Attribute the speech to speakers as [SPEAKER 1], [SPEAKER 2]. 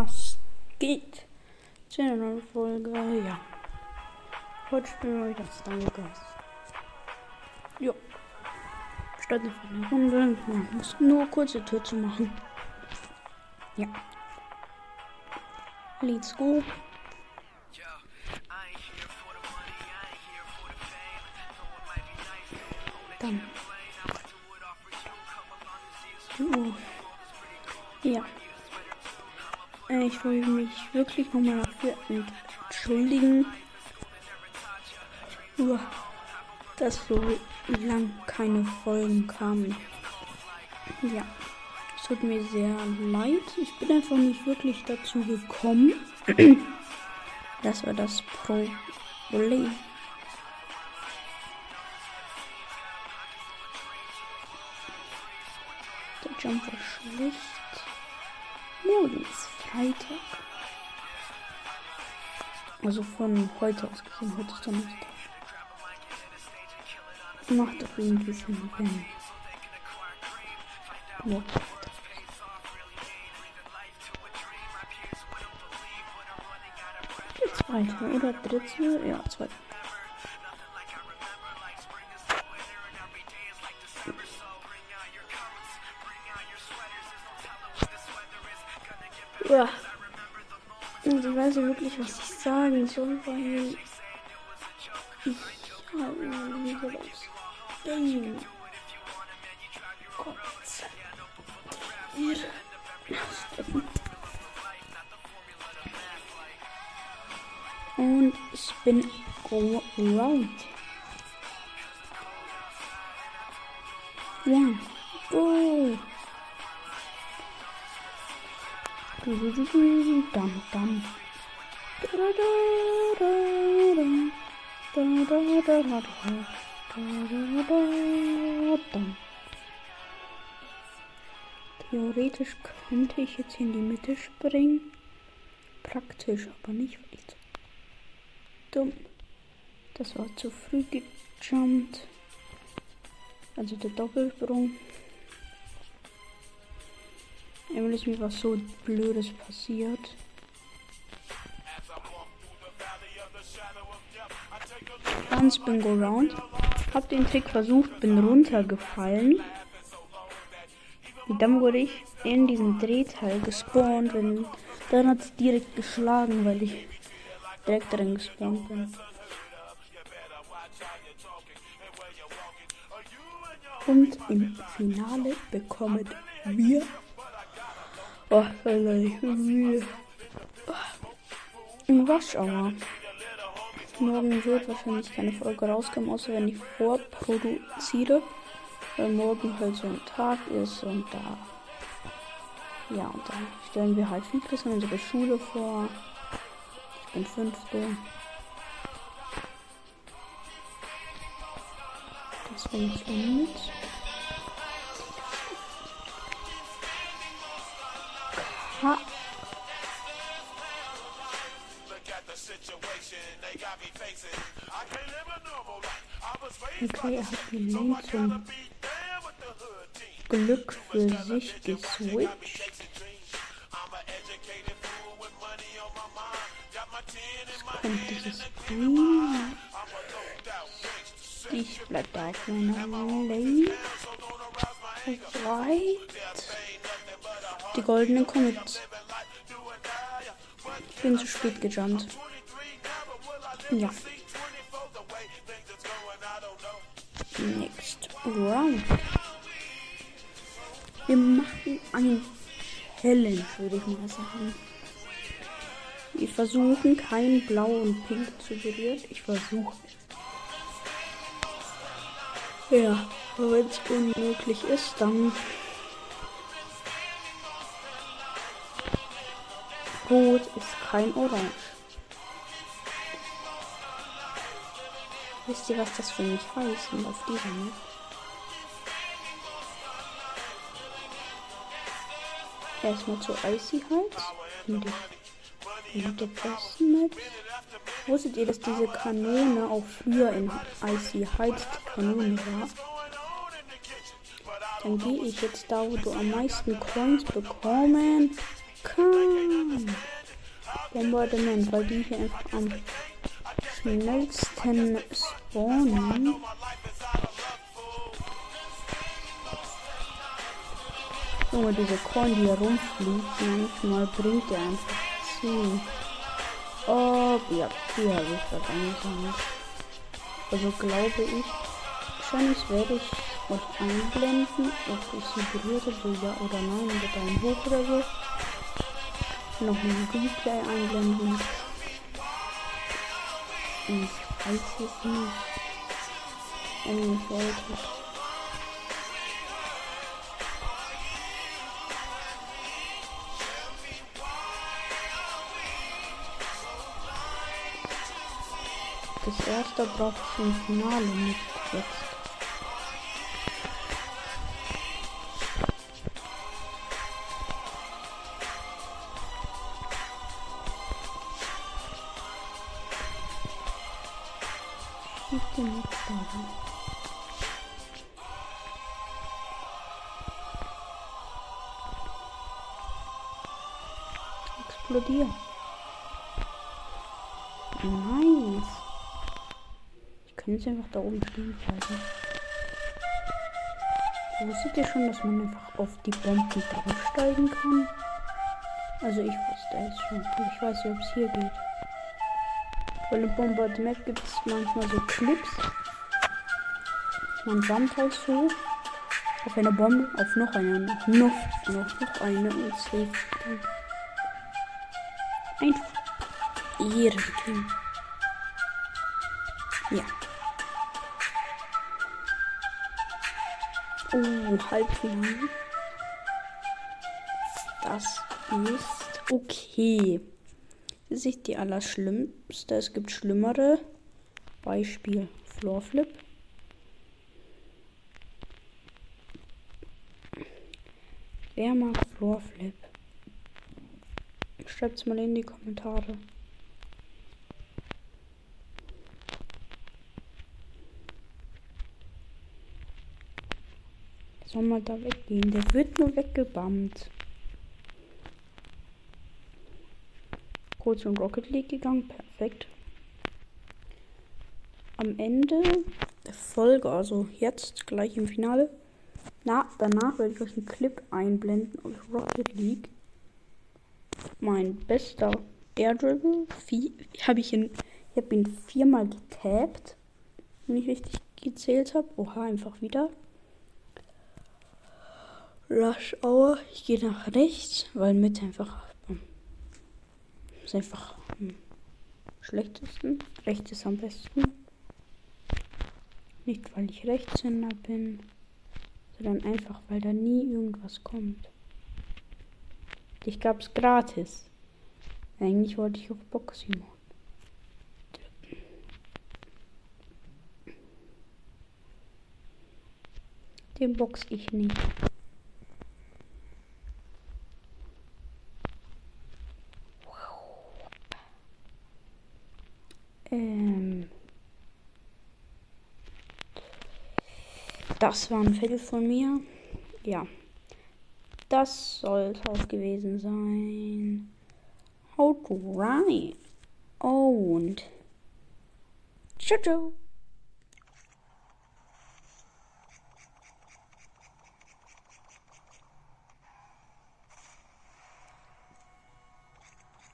[SPEAKER 1] was geht? Zu einer neuen Folge, ja. Heute spielen wir das Gas. Jo. Starten für eine Runde. Man muss nur kurze Tür zu machen. Ja. Let's go. Dann. Ja. Ich will mich wirklich nochmal dafür entschuldigen, dass so lang keine Folgen kamen. Ja, es tut mir sehr leid. Ich bin einfach nicht wirklich dazu gekommen. das war das Problem. Der Jump war schlecht. Morgen ist Freitag. Also von heute aus gesehen, heute ist Donnerstag. Macht doch irgendwie Sinn, wenn morgen Zweite oder dritte? Ja, zweite. Und ich weiß nicht wirklich, was ich sagen soll, weil ich habe soll das gehen? Gott. Hier. Und ich bin go around. Ja. Go. Theoretisch könnte ich jetzt in die Mitte springen. Praktisch, aber nicht, weil ich zu dumm. Das war zu früh gejumpt. Also der Doppelsprung. Ist mir was so Blödes passiert. Dann Spin Go Round. Hab den Trick versucht, bin runtergefallen. Und dann wurde ich in diesem Drehteil gespawnt. Und dann hat es direkt geschlagen, weil ich direkt drin gespawnt bin. Und im Finale bekommen wir Oh, ich müde. Ein Rush Hour. Morgen wird wahrscheinlich keine Folge rauskommen, außer wenn ich vorproduziere. Weil morgen halt so ein Tag ist und da. Ja, und dann stellen wir halt Features an unsere Schule vor. Ich bin fünfte. Das bringe ich mit. Ha. Okay, er hat den Link zum Glück für sich geswitcht. Jetzt kommt dieses Green. Ich bleib da auf meiner Lane. Right. Die goldenen Commits. Ich bin zu spät gejumpt. Ja. Next round. Wir machen einen Challenge, würde ich mal sagen. Wir versuchen kein Blau und Pink zu berühren. Ich versuche. Ja, aber wenn es unmöglich ist, dann Rot ist kein Orange. Wisst ihr, was das für mich heißt? Und auf dieser Map? Erstmal zu Icy Heights. In die, in der besten Map. Wusstet ihr, dass diese Kanone auch früher in Icy Heights die Kanone war? Dann gehe ich jetzt da, wo du am meisten Coins bekommen kannst. Bombardement, weil die hier einfach am schnellsten spawnen. Junge, diese Korn, die hier rumfliegt, manchmal bringt der einfach zu. Oh, ja, die habe ich gerade angesammelt. Also glaube ich, wahrscheinlich werde ich euch einblenden, ob ich sie berührt habe, ja oder nein, oder Daumen hoch oder so noch ein Replay einblenden. Ich weiß es nicht. Wenn Das erste braucht ich im Finale nicht jetzt. explodieren. Nice. Kann jetzt einfach da oben stehen bleiben. Wusstet ihr schon, dass man einfach auf die Bomben draufsteigen kann? Also ich wusste es schon. Ich weiß nicht, ob es hier geht. Weil im Bombardment gibt es manchmal so Clips. Man jumpt halt so auf eine Bombe, auf noch eine, noch, noch, noch eine und safe. Einfach Ehrenkind. Ja. Oh, Halbfinale. Das ist okay. Das ist die allerschlimmste. Es gibt schlimmere. Beispiel Floorflip. Wer mag Floorflip? Es mal in die Kommentare. Soll mal da weggehen? Der wird nur weggebammt. Kurz in Rocket League gegangen. Perfekt. Am Ende der Folge, also jetzt gleich im Finale. Na, danach werde ich euch einen Clip einblenden aus Rocket League mein bester Airdribble. Habe ich ihn, ich habe ihn viermal getappt, wenn ich richtig gezählt habe. Oha, einfach wieder. Rush Hour. Ich gehe nach rechts, weil mit einfach ähm, ist einfach am schlechtesten. Rechts ist am besten. Nicht weil ich Rechtshänder bin, sondern einfach weil da nie irgendwas kommt. Ich gab's gratis. Eigentlich wollte ich auf Boximon. Den box ich nicht. Ähm. Das war ein Viertel von mir. Ja. Das soll es auch gewesen sein. Haut rein. Und ciao, ciao.